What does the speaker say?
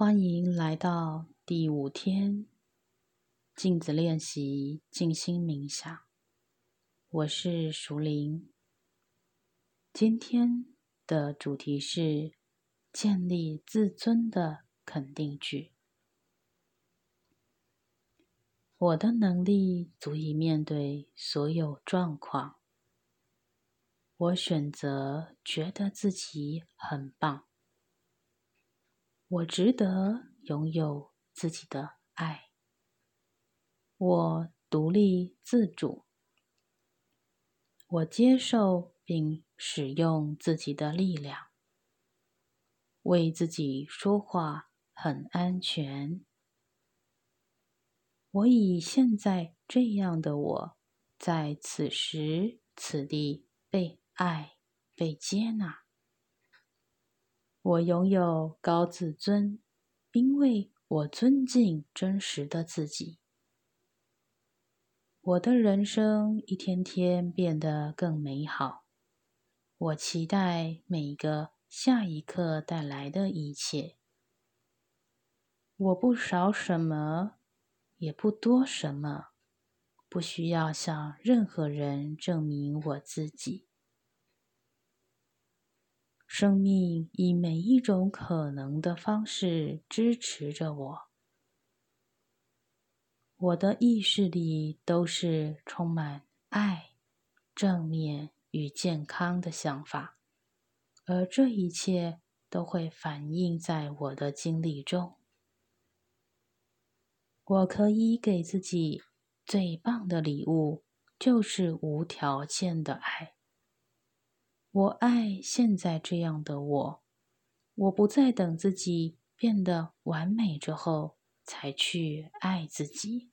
欢迎来到第五天镜子练习静心冥想。我是熟林。今天的主题是建立自尊的肯定句。我的能力足以面对所有状况。我选择觉得自己很棒。我值得拥有自己的爱。我独立自主。我接受并使用自己的力量。为自己说话很安全。我以现在这样的我，在此时此地被爱、被接纳。我拥有高自尊，因为我尊敬真实的自己。我的人生一天天变得更美好。我期待每一个下一刻带来的一切。我不少什么，也不多什么，不需要向任何人证明我自己。生命以每一种可能的方式支持着我。我的意识里都是充满爱、正面与健康的想法，而这一切都会反映在我的经历中。我可以给自己最棒的礼物，就是无条件的爱。我爱现在这样的我，我不再等自己变得完美之后才去爱自己。